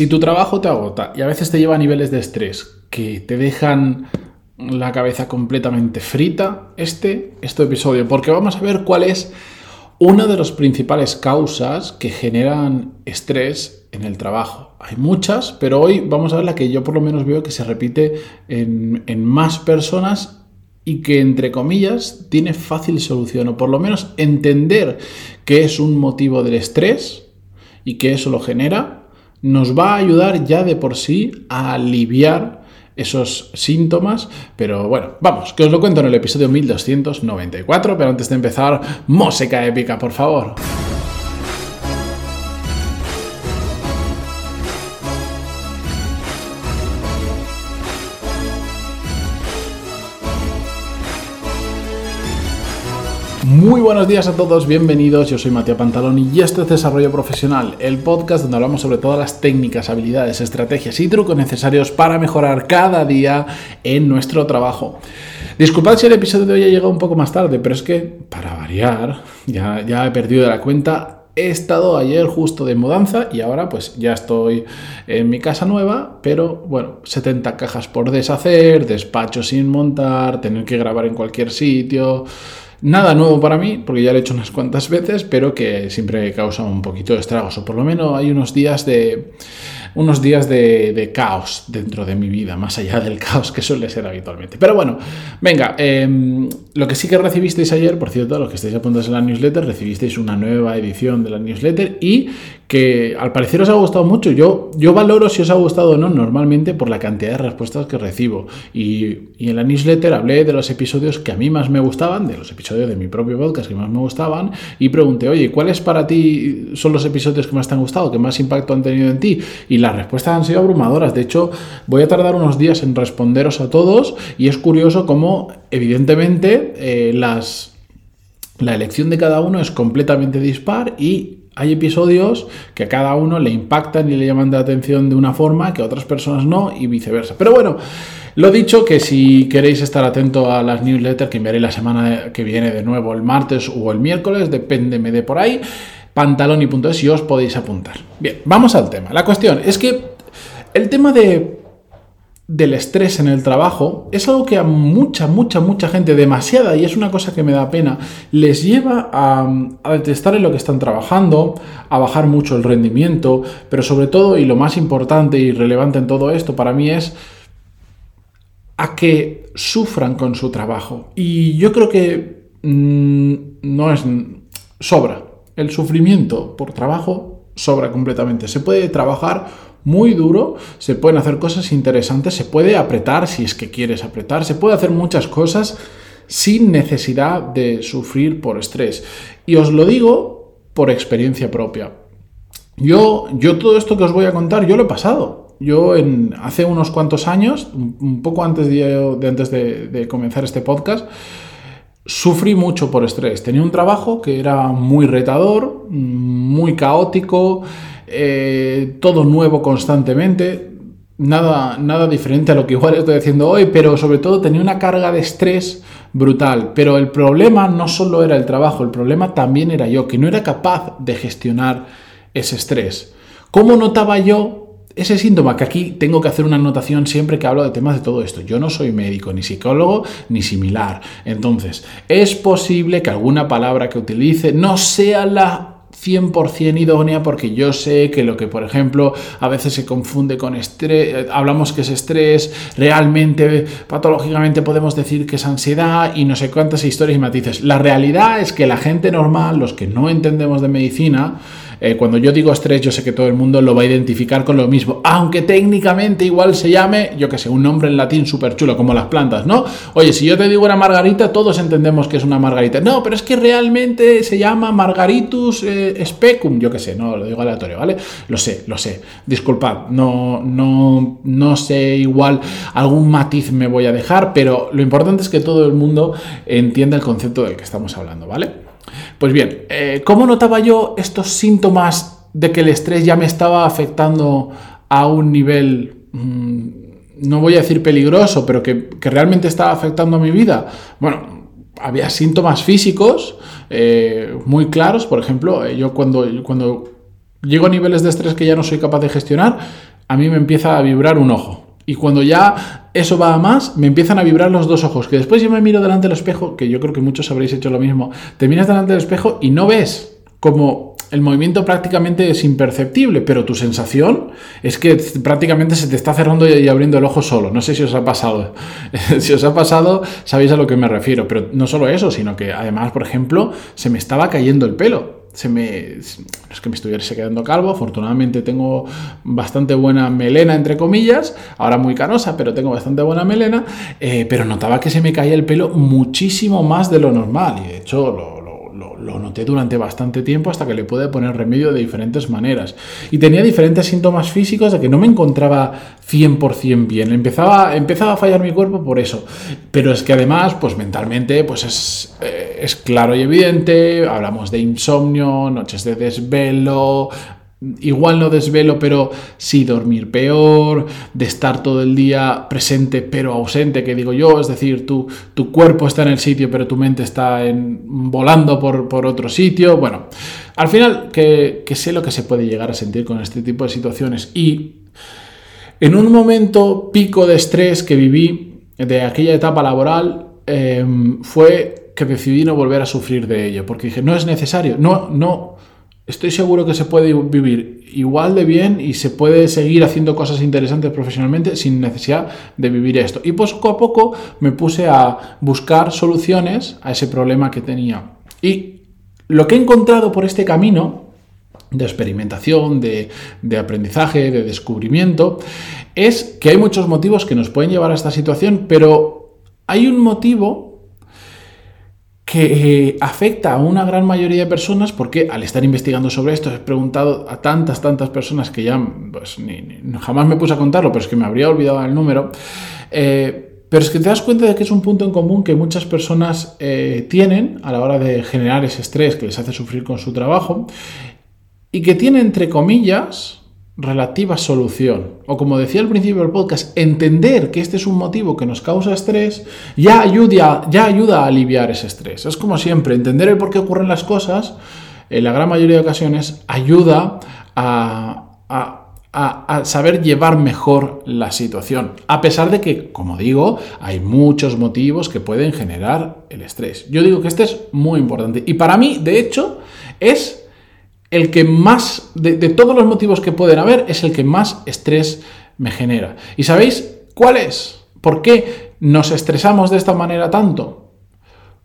Si tu trabajo te agota y a veces te lleva a niveles de estrés que te dejan la cabeza completamente frita, este es tu episodio, porque vamos a ver cuál es una de las principales causas que generan estrés en el trabajo. Hay muchas, pero hoy vamos a ver la que yo por lo menos veo que se repite en, en más personas y que entre comillas tiene fácil solución, o por lo menos entender que es un motivo del estrés y que eso lo genera nos va a ayudar ya de por sí a aliviar esos síntomas, pero bueno, vamos, que os lo cuento en el episodio 1294, pero antes de empezar, música épica, por favor. Muy buenos días a todos, bienvenidos. Yo soy Matías Pantaloni y esto es Desarrollo Profesional, el podcast donde hablamos sobre todas las técnicas, habilidades, estrategias y trucos necesarios para mejorar cada día en nuestro trabajo. Disculpad si el episodio de hoy ha llegado un poco más tarde, pero es que, para variar, ya, ya he perdido la cuenta he estado ayer justo de mudanza y ahora pues ya estoy en mi casa nueva, pero bueno, 70 cajas por deshacer, despacho sin montar, tener que grabar en cualquier sitio, Nada nuevo para mí, porque ya lo he hecho unas cuantas veces, pero que siempre causa un poquito de estragos, o por lo menos hay unos días de unos días de, caos dentro de mi vida, más allá del caos que suele ser habitualmente. Pero bueno, venga, em, lo que sí que recibisteis ayer, por cierto, los que estáis apuntados en la newsletter, recibisteis una nueva edición de la newsletter y que al parecer os ha gustado mucho. Yo, yo valoro si os ha gustado o no normalmente por la cantidad de respuestas que recibo. Y, en la newsletter hablé de los episodios que a mí más me gustaban, de los episodios de mi propio podcast que más me gustaban, y pregunté, oye, ¿cuáles para ti son los episodios que más te han gustado, que más impacto han tenido en ti? Las respuestas han sido abrumadoras. De hecho, voy a tardar unos días en responderos a todos y es curioso cómo, evidentemente, eh, las, la elección de cada uno es completamente dispar y hay episodios que a cada uno le impactan y le llaman de atención de una forma que a otras personas no y viceversa. Pero bueno, lo dicho, que si queréis estar atento a las newsletters que enviaré la semana que viene de nuevo el martes o el miércoles, depéndeme de por ahí, pantaloni.es y os podéis apuntar. Bien, vamos al tema. La cuestión es que el tema de del estrés en el trabajo es algo que a mucha, mucha, mucha gente, demasiada, y es una cosa que me da pena, les lleva a, a, detestar en lo que están trabajando, a bajar mucho el rendimiento, pero sobre todo, y lo más importante y relevante en todo esto para mí es a que sufran con su trabajo. Y yo creo que mmm, no es sobra. El sufrimiento por trabajo sobra completamente. Se puede trabajar muy duro, se pueden hacer cosas interesantes, se puede apretar si es que quieres apretar, se puede hacer muchas cosas sin necesidad de sufrir por estrés. Y os lo digo por experiencia propia. Yo, yo todo esto que os voy a contar, yo lo he pasado. Yo en, hace unos cuantos años, un poco antes de, antes de comenzar este podcast, sufrí mucho por estrés. Tenía un trabajo que era muy retador, muy caótico, eh, todo nuevo constantemente, nada, nada diferente a lo que igual estoy haciendo hoy, pero sobre todo tenía una carga de estrés brutal. Pero el problema no solo era el trabajo, el problema también era yo, que no era capaz de gestionar ese estrés. ¿Cómo notaba yo ese síntoma, que aquí tengo que hacer una anotación siempre que hablo de temas de todo esto. Yo no soy médico, ni psicólogo, ni similar. Entonces, es posible que alguna palabra que utilice no sea la 100% idónea porque yo sé que lo que, por ejemplo, a veces se confunde con estrés, hablamos que es estrés, realmente, patológicamente podemos decir que es ansiedad y no sé cuántas historias y matices. La realidad es que la gente normal, los que no entendemos de medicina, eh, cuando yo digo estrés, yo sé que todo el mundo lo va a identificar con lo mismo, aunque técnicamente igual se llame, yo que sé, un nombre en latín súper chulo, como las plantas, ¿no? Oye, si yo te digo una margarita, todos entendemos que es una margarita. No, pero es que realmente se llama Margaritus eh, specum, yo que sé, no, lo digo aleatorio, ¿vale? Lo sé, lo sé. Disculpad, no, no, no sé, igual algún matiz me voy a dejar, pero lo importante es que todo el mundo entienda el concepto del que estamos hablando, ¿vale? Pues bien, eh, ¿cómo notaba yo estos síntomas de que el estrés ya me estaba afectando a un nivel, mmm, no voy a decir peligroso, pero que, que, realmente estaba afectando a mi vida? Bueno, había síntomas físicos eh, muy claros, por ejemplo, eh, yo cuando, cuando llego a niveles de estrés que ya no soy capaz de gestionar, a mí me empieza a vibrar un ojo. Y cuando ya eso va a más, me empiezan a vibrar los dos ojos. Que después yo me miro delante del espejo, que yo creo que muchos habréis hecho lo mismo. Te miras delante del espejo y no ves como el movimiento prácticamente es imperceptible, pero tu sensación es que prácticamente se te está cerrando y abriendo el ojo solo. No sé si os ha pasado. si os ha pasado, sabéis a lo que me refiero. Pero no solo eso, sino que además, por ejemplo, se me estaba cayendo el pelo se me, es que me estuviese quedando calvo, afortunadamente tengo bastante buena melena, entre comillas, ahora muy canosa, pero tengo bastante buena melena, eh, pero notaba que se me caía el pelo muchísimo más de lo normal. Y de hecho lo, lo, noté durante bastante tiempo hasta que le pude poner remedio de diferentes maneras. Y tenía diferentes síntomas físicos de que no me encontraba 100% bien. Empezaba, empezaba a fallar mi cuerpo por eso. Pero es que además, pues mentalmente, pues es, eh, es claro y evidente. Hablamos de insomnio, noches de desvelo, igual no desvelo, pero sí dormir peor, de estar todo el día presente pero ausente, que digo yo, es decir, tu, tu cuerpo está en el sitio pero tu mente está en, volando por, por, otro sitio. Bueno, al final que, que, sé lo que se puede llegar a sentir con este tipo de situaciones y en un momento pico de estrés que viví de aquella etapa laboral em, fue que decidí no volver a sufrir de ello, porque dije, no es necesario, no, no, estoy seguro que se puede vivir igual de bien y se puede seguir haciendo cosas interesantes profesionalmente sin necesidad de vivir esto. Y poco a poco me puse a buscar soluciones a ese problema que tenía. Y lo que he encontrado por este camino de experimentación, de, aprendizaje, de descubrimiento, es que hay muchos motivos que nos pueden llevar a esta situación, pero hay un motivo que eh, afecta a una gran mayoría de personas porque al estar investigando sobre esto he preguntado a tantas, tantas personas que ya pues, jamás me puse a contarlo, pero es que me habría olvidado el número. Eh, pero es que te das cuenta de que es un punto en común que muchas personas eh, tienen a la hora de generar ese estrés que les hace sufrir con su trabajo y que tiene, entre comillas, relativa solución. O como decía al principio del podcast, entender que este es un motivo que nos causa estrés ya ayuda, ya ayuda a aliviar ese estrés. Es como siempre, entender el por qué ocurren las cosas, en la gran mayoría de ocasiones, ayuda a, a saber llevar mejor la situación. A pesar de que, como digo, hay muchos motivos que pueden generar el estrés. Yo digo que este es muy importante. Y para mí, de hecho, es el que más, de, todos los motivos que pueden haber, es el que más estrés me genera. ¿Y sabéis cuál es? ¿Por qué nos estresamos de esta manera tanto?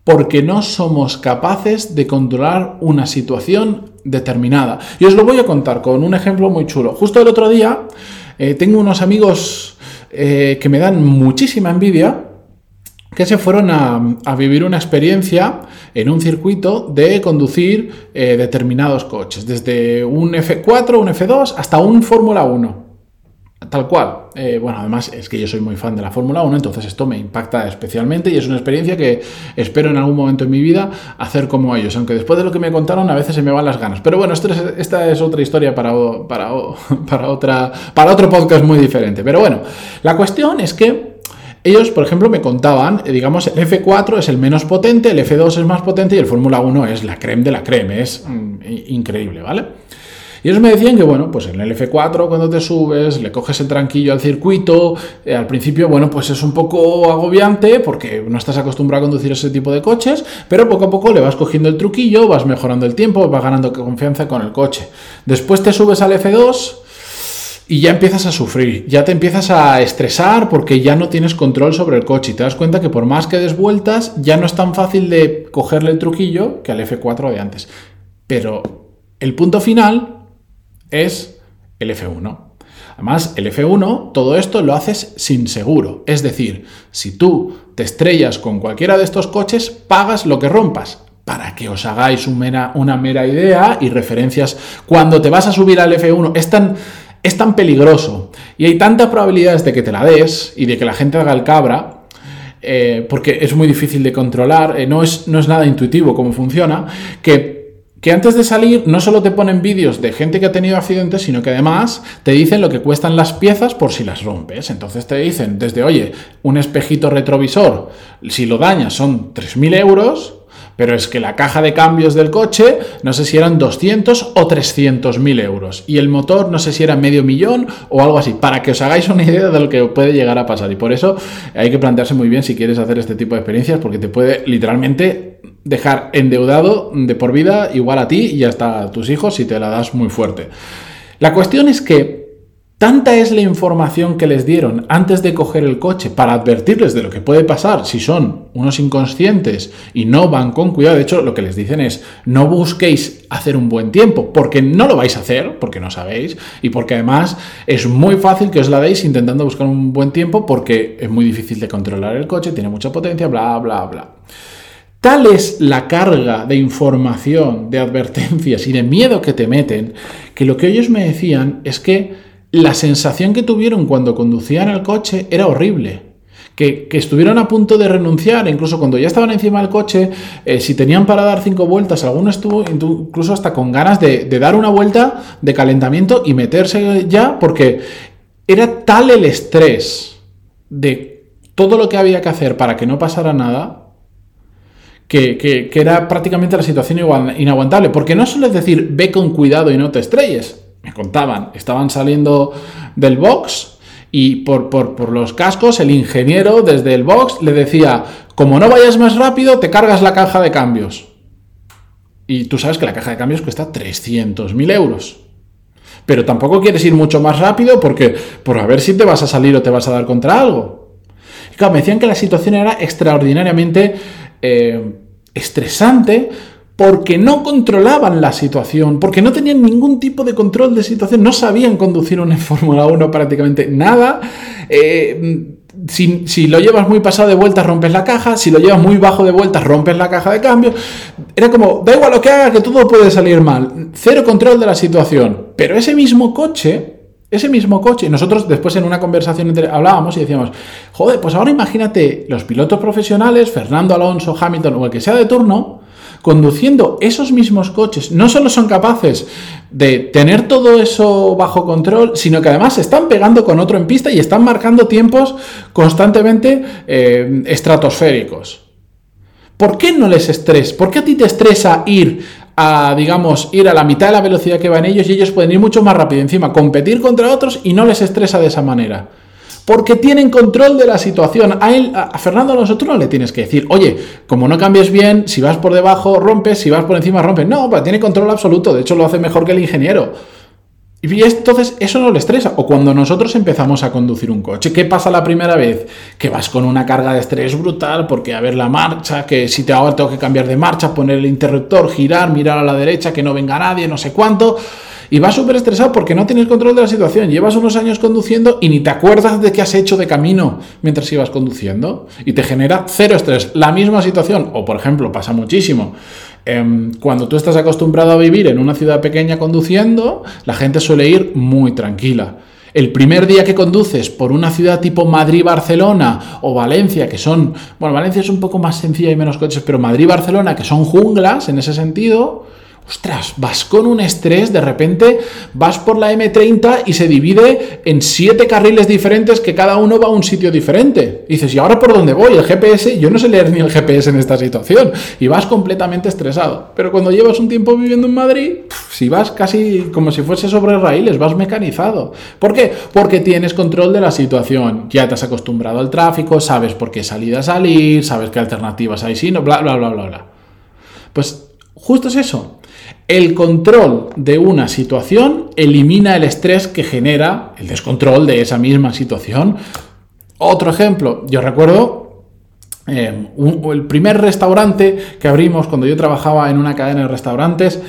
Porque no somos capaces de controlar una situación determinada. Y os lo voy a contar con un ejemplo muy chulo. Justo el otro día eh, tengo unos amigos eh, que me dan muchísima envidia que se fueron a, vivir una experiencia en un circuito de conducir eh, determinados coches, desde un F4, un F2 hasta un Fórmula 1. Tal cual. Eh, bueno, además es que yo soy muy fan de la Fórmula 1, entonces esto me impacta especialmente y es una experiencia que espero en algún momento en mi vida hacer como ellos, aunque después de lo que me contaron a veces se me van las ganas. Pero bueno, esta es otra historia para, para, para, otra, para otro podcast muy diferente. Pero bueno, la cuestión es que ellos, por ejemplo, me contaban, eh, digamos, el F4 es el menos potente, el F2 es más potente y el Fórmula 1 es la creme de la creme, es mm, increíble, ¿vale? Y ellos me decían que, bueno, pues en el F4 cuando te subes, le coges el tranquillo al circuito, eh, al principio, bueno, pues es un poco agobiante porque no estás acostumbrado a conducir ese tipo de coches, pero poco a poco le vas cogiendo el truquillo, vas mejorando el tiempo, vas ganando confianza con el coche. Después te subes al F2 y ya empiezas a sufrir, ya te empiezas a estresar porque ya no tienes control sobre el coche y te das cuenta que por más que des vueltas ya no es tan fácil de cogerle el truquillo que al F4 de antes. Pero el punto final es el F1. Además, el F1, todo esto lo haces sin seguro. Es decir, si tú te estrellas con cualquiera de estos coches, pagas lo que rompas. Para que os hagáis una mera idea y referencias, cuando te vas a subir al F1, es tan es tan peligroso y hay tantas probabilidades de que te la des y de que la gente haga el cabra, eh, porque es muy difícil de controlar, eh, no, es, no es nada intuitivo cómo funciona, que, que antes de salir no solo te ponen vídeos de gente que ha tenido accidentes, sino que además te dicen lo que cuestan las piezas por si las rompes. Entonces te dicen desde, oye, un espejito retrovisor, si lo dañas son 3.000 euros, Pero es que la caja de cambios del coche, no sé si eran 200 o 300 mil euros. Y el motor, no sé si era medio millón o algo así. Para que os hagáis una idea de lo que puede llegar a pasar. Y por eso hay que plantearse muy bien si quieres hacer este tipo de experiencias, porque te puede literalmente dejar endeudado de por vida igual a ti y hasta a tus hijos si te la das muy fuerte. La cuestión es que Tanta es la información que les dieron antes de coger el coche para advertirles de lo que puede pasar si son unos inconscientes y no van con cuidado. De hecho, lo que les dicen es, no busquéis hacer un buen tiempo, porque no lo vais a hacer, porque no sabéis, y porque además es muy fácil que os la deis intentando buscar un buen tiempo, porque es muy difícil de controlar el coche, tiene mucha potencia, bla, bla, bla. Tal es la carga de información, de advertencias y de miedo que te meten, que lo que ellos me decían es que la sensación que tuvieron cuando conducían el coche era horrible. Que, estuvieron a punto de renunciar, incluso cuando ya estaban encima del coche, eh, si tenían para dar cinco vueltas, alguno estuvo incluso hasta con ganas de, dar una vuelta de calentamiento y meterse ya, porque era tal el estrés de todo lo que había que hacer para que no pasara nada, que, era prácticamente la situación inaguantable. Porque no solo decir, ve con cuidado y no te estrelles me contaban, estaban saliendo del box y por, por, los cascos el ingeniero desde el box le decía, como no vayas más rápido, te cargas la caja de cambios. Y tú sabes que la caja de cambios cuesta 300.000 euros. Pero tampoco quieres ir mucho más rápido porque por a ver si te vas a salir o te vas a dar contra algo. Y claro, me decían que la situación era extraordinariamente eh, estresante porque no controlaban la situación, porque no tenían ningún tipo de control de situación, no sabían conducir una Fórmula 1 prácticamente nada. Eh, si, lo llevas muy pasado de vueltas, rompes la caja. Si lo llevas muy bajo de vueltas, rompes la caja de cambio. Era como, da igual lo que haga, que todo puede salir mal. Cero control de la situación. Pero ese mismo coche, ese mismo coche, nosotros después en una conversación hablábamos y decíamos, joder, pues ahora imagínate los pilotos profesionales, Fernando Alonso, Hamilton o el que sea de turno, conduciendo esos mismos coches, no solo son capaces de tener todo eso bajo control, sino que además se están pegando con otro en pista y están marcando tiempos constantemente eh, estratosféricos. ¿Por qué no les estresa? ¿Por qué a ti te estresa ir a, digamos, ir a la mitad de la velocidad que van ellos y ellos pueden ir mucho más rápido encima, competir contra otros y no les estresa de esa manera? Porque tienen control de la situación. A él, a Fernando Alonso, tú no le tienes que decir, oye, como no cambies bien, si vas por debajo rompes, si vas por encima rompes. No, tiene control absoluto, de hecho lo hace mejor que el ingeniero. Y entonces eso no le estresa. O cuando nosotros empezamos a conducir un coche, ¿qué pasa la primera vez? Que vas con una carga de estrés brutal porque a ver la marcha, que si te ahora tengo que cambiar de marcha, poner el interruptor, girar, mirar a la derecha, que no venga nadie, no sé cuánto y vas súper estresado porque no tienes control de la situación. Llevas unos años conduciendo y ni te acuerdas de qué has hecho de camino mientras ibas conduciendo y te genera cero estrés. La misma situación, o por ejemplo, pasa muchísimo. Em, cuando tú estás acostumbrado a vivir en una ciudad pequeña conduciendo, la gente suele ir muy tranquila. El primer día que conduces por una ciudad tipo Madrid, Barcelona o Valencia, que son, bueno, Valencia es un poco más sencilla y menos coches, pero Madrid, Barcelona, que son junglas en ese sentido, Ostras, vas con un estrés, de repente vas por la M30 y se divide en siete carriles diferentes que cada uno va a un sitio diferente. dices, ¿y ahora por dónde voy? El GPS, yo no sé leer ni el GPS en esta situación. Y vas completamente estresado. Pero cuando llevas un tiempo viviendo en Madrid, si vas casi como si fuese sobre raíles, vas mecanizado. ¿Por qué? Porque tienes control de la situación. Ya te has acostumbrado al tráfico, sabes por qué salida salir, sabes qué alternativas hay, si no, bla, bla, bla, bla, bla. Pues justo es eso. El control de una situación elimina el estrés que genera el descontrol de esa misma situación. Otro ejemplo, yo recuerdo eh, el primer restaurante que abrimos cuando yo trabajaba en una cadena de restaurantes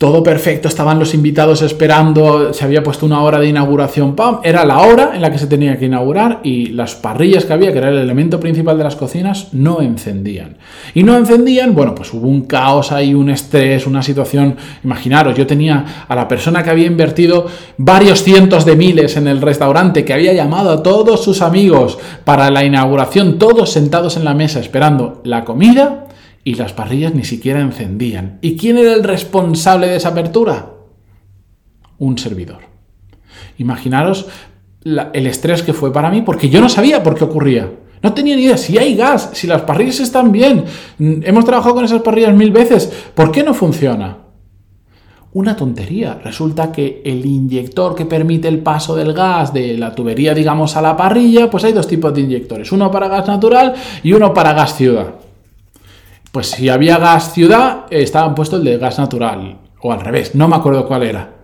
todo perfecto, estaban los invitados esperando, se había puesto una hora de inauguración, ¡pam! Era la hora en la que se tenía que inaugurar y las parrillas que había, que era el elemento principal de las cocinas, no encendían. Y no encendían, bueno, pues hubo un caos ahí, un estrés, una situación, imaginaros, yo tenía a la persona que había invertido varios cientos de miles en el restaurante, que había llamado a todos sus amigos para la inauguración, todos sentados en la mesa esperando la comida y las parrillas ni siquiera encendían. ¿Y quién era el responsable de esa apertura? Un servidor. Imaginaros el estrés que fue para mí porque yo no sabía por qué ocurría. No tenía ni idea si hay gas, si las parrillas están bien. Hemos trabajado con esas parrillas mil veces. ¿Por qué no funciona? Una tontería. Resulta que el inyector que permite el paso del gas de la tubería, digamos, a la parrilla, pues hay dos tipos de inyectores. Uno para gas natural y uno para gas ciudad. Pues si había gas ciudad, estaban puesto el de gas natural. O al revés, no me acuerdo cuál era.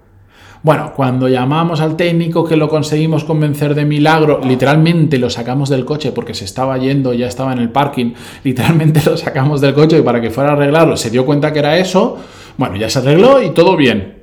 Bueno, cuando llamamos al técnico que lo conseguimos convencer de milagro, literalmente lo sacamos del coche porque se estaba yendo, ya estaba en el parking, literalmente lo sacamos del coche para que fuera a arreglarlo, se dio cuenta que era eso, bueno, ya se arregló y todo bien.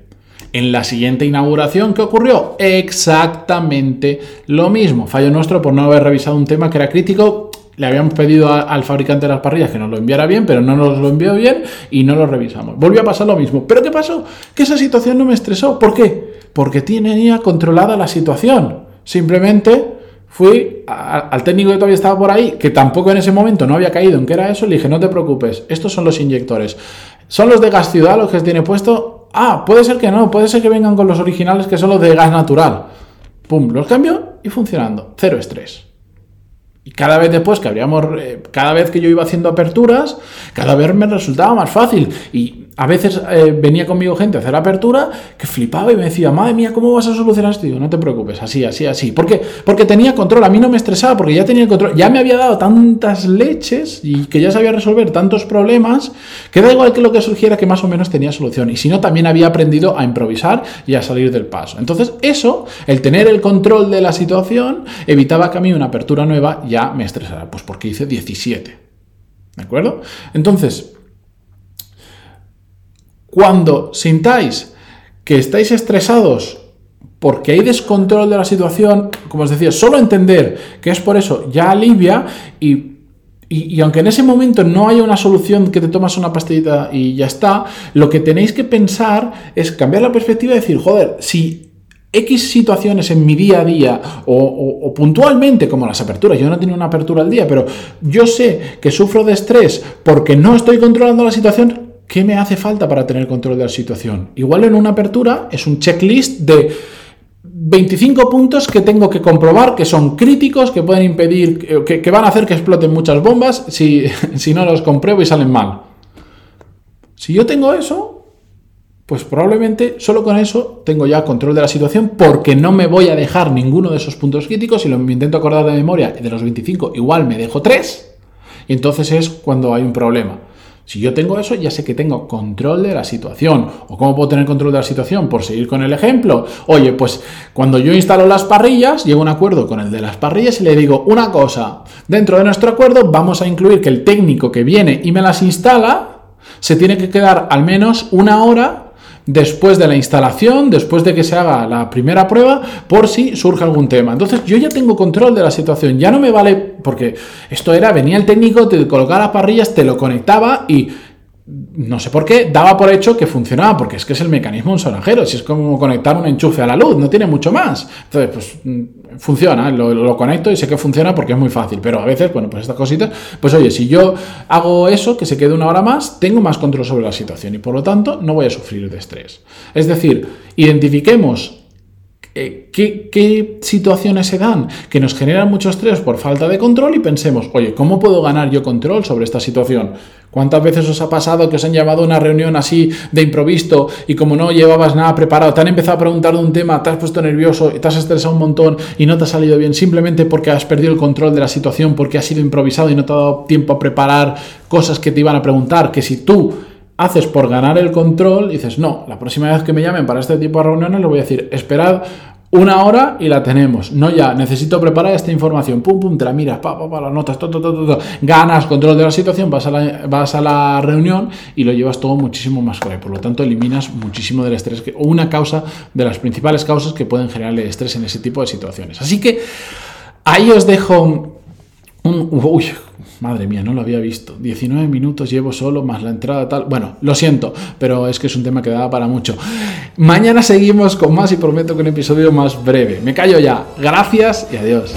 En la siguiente inauguración, ¿qué ocurrió? Exactamente lo mismo. Fallo nuestro por no haber revisado un tema que era crítico le habíamos pedido al fabricante de las parrillas que nos lo enviara bien, pero no nos lo envió bien y no lo revisamos. Volvió a pasar lo mismo. ¿Pero qué pasó? Que esa situación no me estresó. ¿Por qué? Porque tenía controlada la situación. Simplemente fui al técnico que todavía estaba por ahí, que tampoco en ese momento no había caído en qué era eso, le dije, no te preocupes, estos son los inyectores. ¿Son los de gas ciudad los que tiene puesto? Ah, puede ser que no, puede ser que vengan con los originales que son los de gas natural. Pum, los cambio y funcionando. Cero estrés. Y cada vez después que habríamos, eh, cada vez que yo iba haciendo aperturas, cada vez me resultaba más fácil. Y a veces eh, venía conmigo gente a hacer apertura que flipaba y me decía, madre mía, ¿cómo vas a solucionar esto? Y no te preocupes, así, así, así. ¿Por qué? Porque tenía control, a mí no me estresaba, porque ya tenía el control, ya me había dado tantas leches y que ya sabía resolver tantos problemas, que da igual que lo que surgiera, que más o menos tenía solución. Y si no, también había aprendido a improvisar y a salir del paso. Entonces, eso, el tener el control de la situación, evitaba que a mí una apertura nueva ya me estresara, pues porque hice 17. ¿De acuerdo? Entonces, cuando sintáis que estáis estresados porque hay descontrol de la situación, como os decía, solo entender que es por eso ya alivia y, y, aunque en ese momento no haya una solución que te tomas una pastillita y ya está, lo que tenéis que pensar es cambiar la perspectiva y decir, joder, si X situaciones en mi día a día o, o, puntualmente como las aperturas, yo no tengo una apertura al día, pero yo sé que sufro de estrés porque no estoy controlando la situación, ¿Qué me hace falta para tener control de la situación? Igual en una apertura es un checklist de 25 puntos que tengo que comprobar que son críticos, que pueden impedir, que, van a hacer que exploten muchas bombas si, si no los compruebo y salen mal. Si yo tengo eso, pues probablemente solo con eso tengo ya control de la situación porque no me voy a dejar ninguno de esos puntos críticos. Si lo intento acordar de memoria de los 25, igual me dejo 3. Y entonces es cuando hay un problema. Si yo tengo eso, ya sé que tengo control de la situación. ¿O cómo puedo tener control de la situación? Por seguir con el ejemplo. Oye, pues cuando yo instalo las parrillas, llego a un acuerdo con el de las parrillas y le digo una cosa. Dentro de nuestro acuerdo vamos a incluir que el técnico que viene y me las instala se tiene que quedar al menos una hora después de la instalación, después de que se haga la primera prueba, por si surge algún tema. Entonces yo ya tengo control de la situación, ya no me vale, porque esto era, venía el técnico, te colocaba las parrillas, te lo conectaba y no sé por qué, daba por hecho que funcionaba, porque es que es el mecanismo de un sonajero, si es como conectar un enchufe a la luz, no tiene mucho más. Entonces, pues mm, funciona, lo, conecto y sé que funciona porque es muy fácil, pero a veces, bueno, pues estas cositas, pues oye, si yo hago eso, que se quede una hora más, tengo más control sobre la situación y por lo tanto no voy a sufrir de estrés. Es decir, identifiquemos eh, ¿qué, situaciones se dan que nos generan mucho estrés por falta de control y pensemos, oye, ¿cómo puedo ganar yo control sobre esta situación? ¿Cuántas veces os ha pasado que os han llamado a una reunión así de improviso y como no llevabas nada preparado, te han empezado a preguntar de un tema, te has puesto nervioso, te has estresado un montón y no te ha salido bien simplemente porque has perdido el control de la situación, porque has sido improvisado y no te ha dado tiempo a preparar cosas que te iban a preguntar, que si tú haces por ganar el control, dices, no, la próxima vez que me llamen para este tipo de reuniones le voy a decir, esperad una hora y la tenemos. No ya, necesito preparar esta información. Pum, pum, te la miras, pa, pa, pa, las notas, todo, todo, todo, Ganas control de la situación, vas a la, vas a la reunión y lo llevas todo muchísimo más claro. Por lo tanto, eliminas muchísimo del estrés, o una causa de las principales causas que pueden generar el estrés en ese tipo de situaciones. Así que ahí os dejo un... Uy, Madre mía, no lo había visto. 19 minutos llevo solo, más la entrada tal. Bueno, lo siento, pero es que es un tema que da para mucho. Mañana seguimos con más y prometo que un episodio más breve. Me callo ya. Gracias y adiós.